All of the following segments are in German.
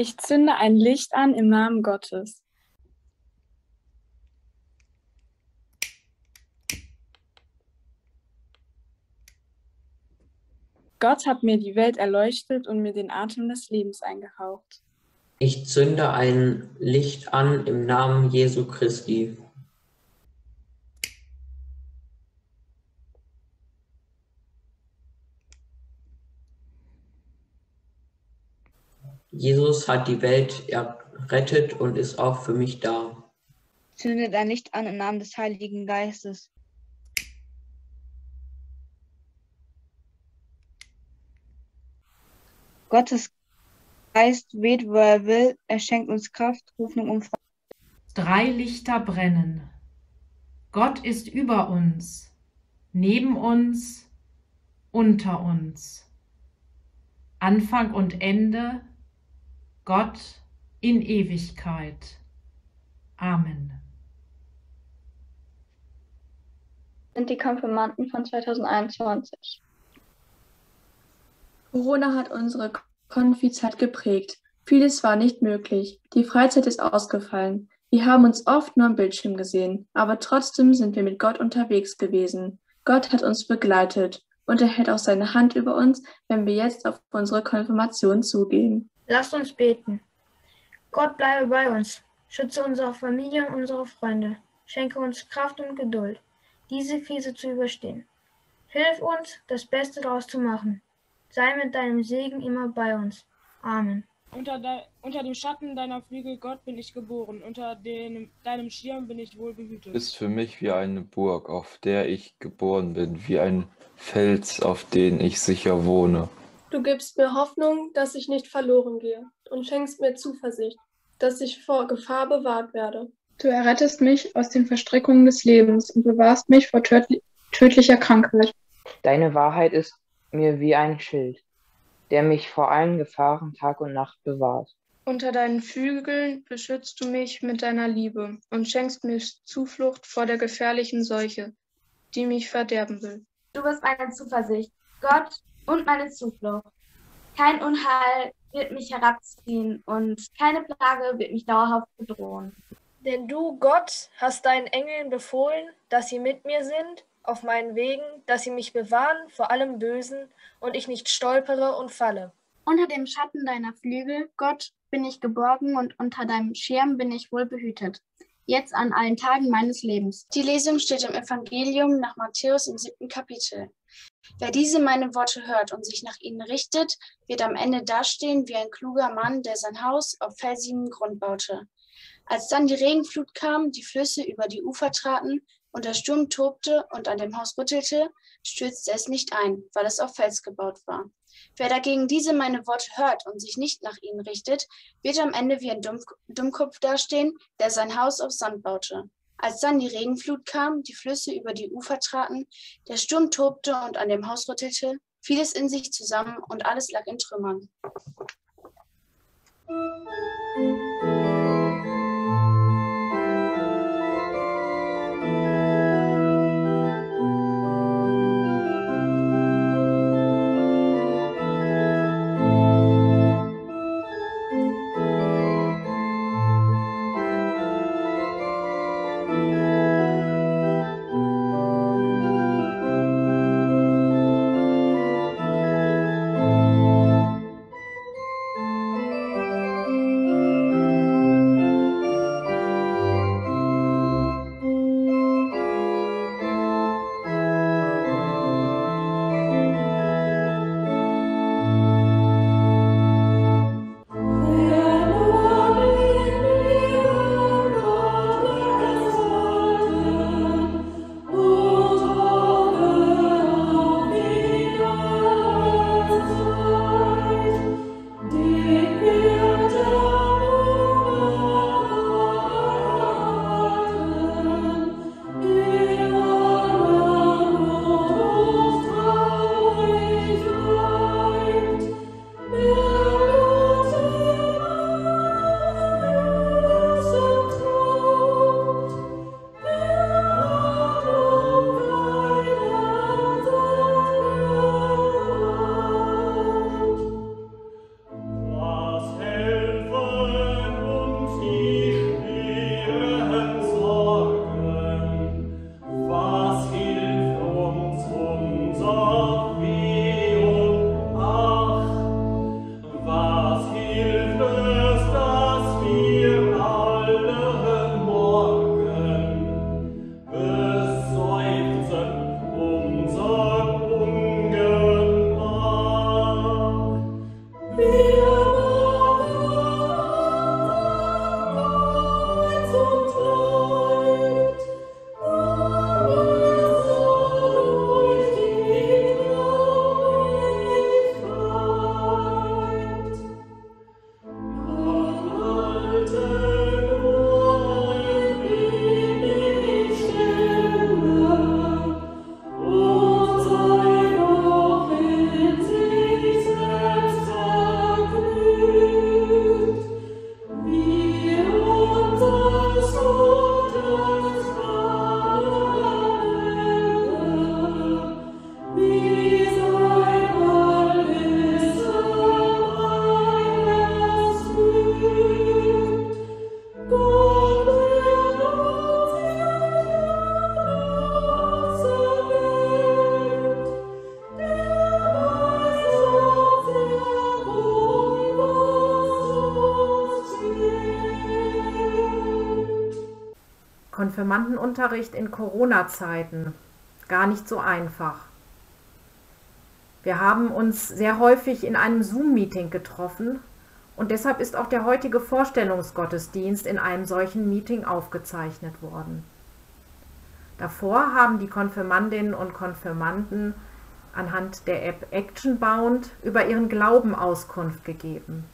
Ich zünde ein Licht an im Namen Gottes. Gott hat mir die Welt erleuchtet und mir den Atem des Lebens eingehaucht. Ich zünde ein Licht an im Namen Jesu Christi. Jesus hat die Welt errettet und ist auch für mich da. Zündet ein Licht an im Namen des Heiligen Geistes. Gottes Geist weht, wo er will, er schenkt uns Kraft, Hoffnung und Freude. Drei Lichter brennen. Gott ist über uns, neben uns, unter uns. Anfang und Ende, Gott in Ewigkeit. Amen. Sind die Konfirmanden von 2021. Corona hat unsere Konfizeit geprägt. Vieles war nicht möglich. Die Freizeit ist ausgefallen. Wir haben uns oft nur am Bildschirm gesehen, aber trotzdem sind wir mit Gott unterwegs gewesen. Gott hat uns begleitet und er hält auch seine Hand über uns, wenn wir jetzt auf unsere Konfirmation zugehen. Lasst uns beten. Gott bleibe bei uns, schütze unsere Familie und unsere Freunde, schenke uns Kraft und Geduld, diese Krise zu überstehen. Hilf uns, das Beste daraus zu machen. Sei mit deinem Segen immer bei uns. Amen. Unter, de, unter, dem Schatten deiner Flügel, Gott, bin ich geboren. Unter den, deinem Schirm bin ich wohl behütet. Ist für mich wie eine Burg, auf der ich geboren bin, wie ein Fels, auf den ich sicher wohne. Du gibst mir Hoffnung, dass ich nicht verloren gehe, und schenkst mir Zuversicht, dass ich vor Gefahr bewahrt werde. Du errettest mich aus den Verstrickungen des Lebens und bewahrst mich vor tödlicher Krankheit. Deine Wahrheit ist mir wie ein Schild, der mich vor allen Gefahren Tag und Nacht bewahrt. Unter deinen Flügeln beschützt du mich mit deiner Liebe und schenkst mir Zuflucht vor der gefährlichen Seuche, die mich verderben will. Du bist meine Zuversicht, Gott und meine Zuflucht. Kein Unheil wird mich herabziehen und keine Plage wird mich dauerhaft bedrohen. Denn du, Gott, hast deinen Engeln befohlen, dass sie mit mir sind auf meinen Wegen, dass sie mich bewahren vor allem Bösen und ich nicht stolpere und falle. Unter dem Schatten deiner Flügel, Gott, bin ich geborgen und unter deinem Schirm bin ich wohl behütet. Jetzt an allen Tagen meines Lebens. Die Lesung steht im Evangelium nach Matthäus im siebten Kapitel. Wer diese meine Worte hört und sich nach ihnen richtet, wird am Ende dastehen wie ein kluger Mann, der sein Haus auf felsigem Grund baute. Als dann die Regenflut kam, die Flüsse über die Ufer traten und der Sturm tobte und an dem Haus rüttelte, stürzte es nicht ein, weil es auf Fels gebaut war. Wer dagegen diese meine Worte hört und sich nicht nach ihnen richtet, wird am Ende wie ein Dummkopf dastehen, der sein Haus auf Sand baute. Als dann die Regenflut kam, die Flüsse über die Ufer traten, der Sturm tobte und an dem Haus rüttelte, fiel es in sich zusammen und alles lag in Trümmern. Konfirmandenunterricht in Corona-Zeiten gar nicht so einfach. Wir haben uns sehr häufig in einem Zoom-Meeting getroffen und deshalb ist auch der heutige Vorstellungsgottesdienst in einem solchen Meeting aufgezeichnet worden. Davor haben die Konfirmandinnen und Konfirmanden anhand der App ActionBound über ihren Glauben Auskunft gegeben.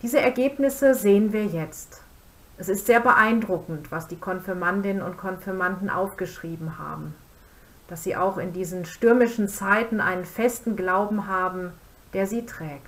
Diese Ergebnisse sehen wir jetzt. Es ist sehr beeindruckend, was die Konfirmandinnen und Konfirmanden aufgeschrieben haben, dass sie auch in diesen stürmischen Zeiten einen festen Glauben haben, der sie trägt.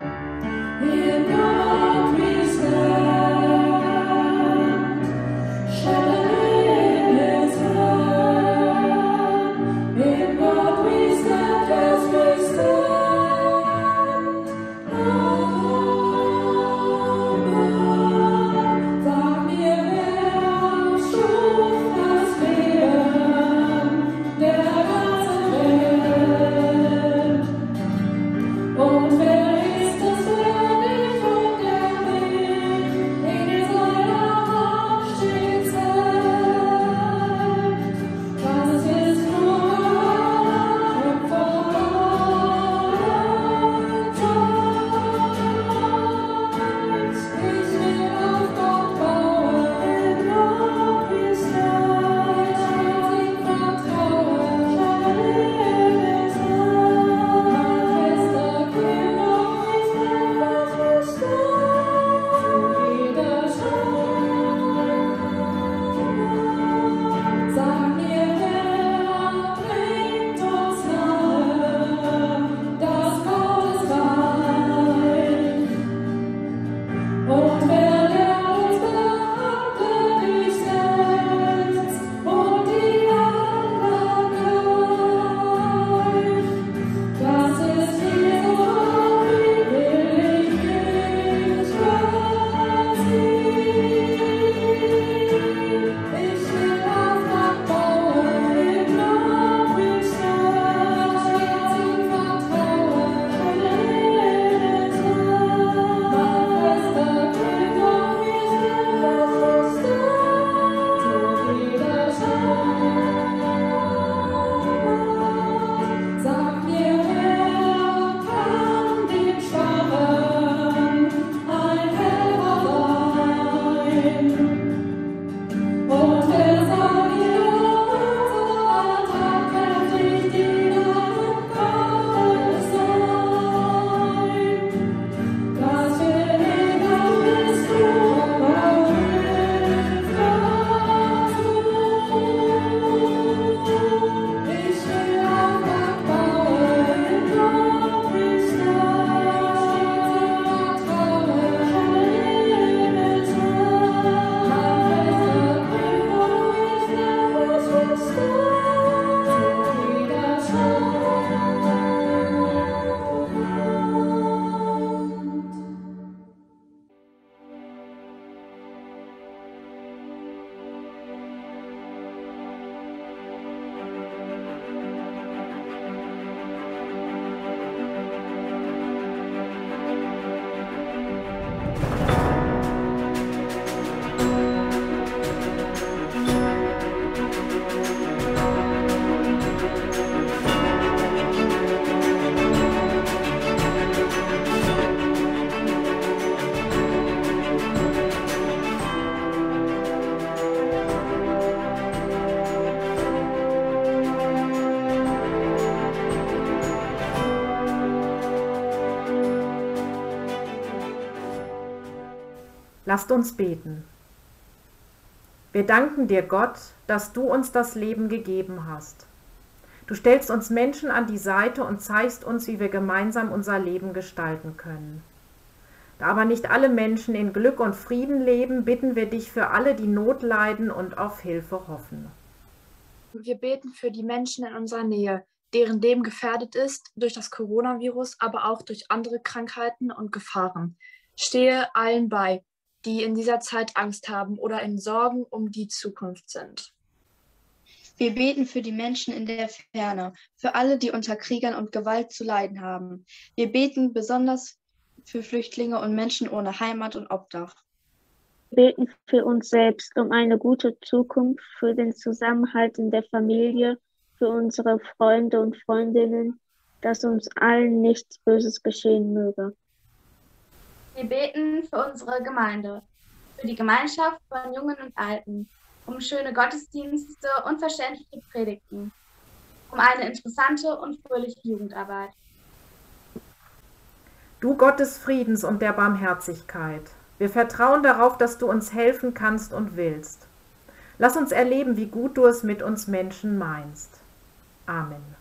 Thank you. Lasst uns beten. Wir danken dir, Gott, dass du uns das Leben gegeben hast. Du stellst uns Menschen an die Seite und zeigst uns, wie wir gemeinsam unser Leben gestalten können. Da aber nicht alle Menschen in Glück und Frieden leben, bitten wir dich für alle, die Not leiden und auf Hilfe hoffen. Wir beten für die Menschen in unserer Nähe, deren Leben gefährdet ist durch das Coronavirus, aber auch durch andere Krankheiten und Gefahren. Stehe allen bei, die in dieser Zeit Angst haben oder in Sorgen um die Zukunft sind. Wir beten für die Menschen in der Ferne, für alle, die unter Kriegern und Gewalt zu leiden haben. Wir beten besonders für Flüchtlinge und Menschen ohne Heimat und Obdach. Wir beten für uns selbst um eine gute Zukunft, für den Zusammenhalt in der Familie, für unsere Freunde und Freundinnen, dass uns allen nichts Böses geschehen möge. Wir beten für unsere Gemeinde, für die Gemeinschaft von Jungen und Alten, um schöne Gottesdienste und verständliche Predigten, um eine interessante und fröhliche Jugendarbeit. Du Gott des Friedens und der Barmherzigkeit, wir vertrauen darauf, dass du uns helfen kannst und willst. Lass uns erleben, wie gut du es mit uns Menschen meinst. Amen.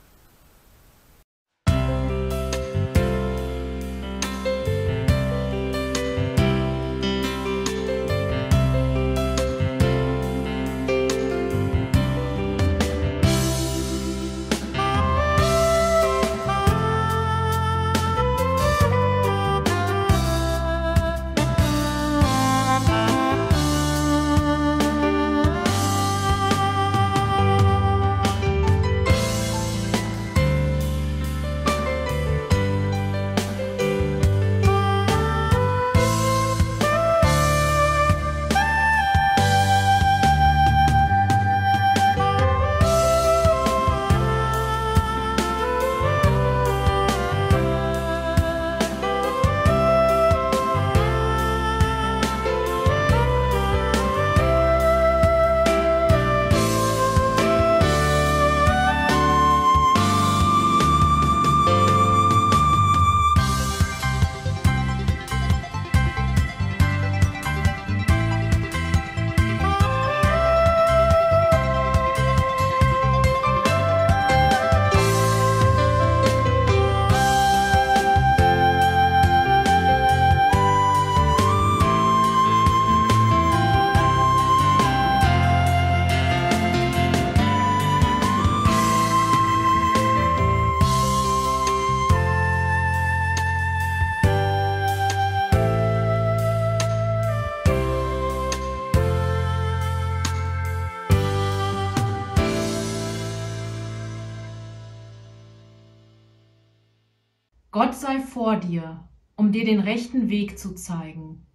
Gott sei vor dir, um dir den rechten Weg zu zeigen.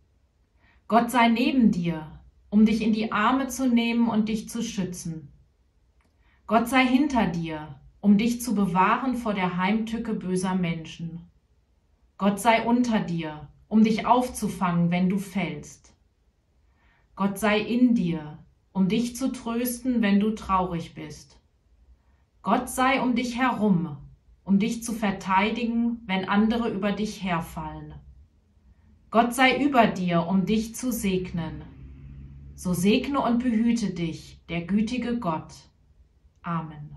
Gott sei neben dir, um dich in die Arme zu nehmen und dich zu schützen. Gott sei hinter dir, um dich zu bewahren vor der Heimtücke böser Menschen. Gott sei unter dir, um dich aufzufangen, wenn du fällst. Gott sei in dir, um dich zu trösten, wenn du traurig bist. Gott sei um dich herum, um dich zu verteidigen, wenn andere über dich herfallen. Gott sei über dir, um dich zu segnen. So segne und behüte dich der gütige Gott. Amen.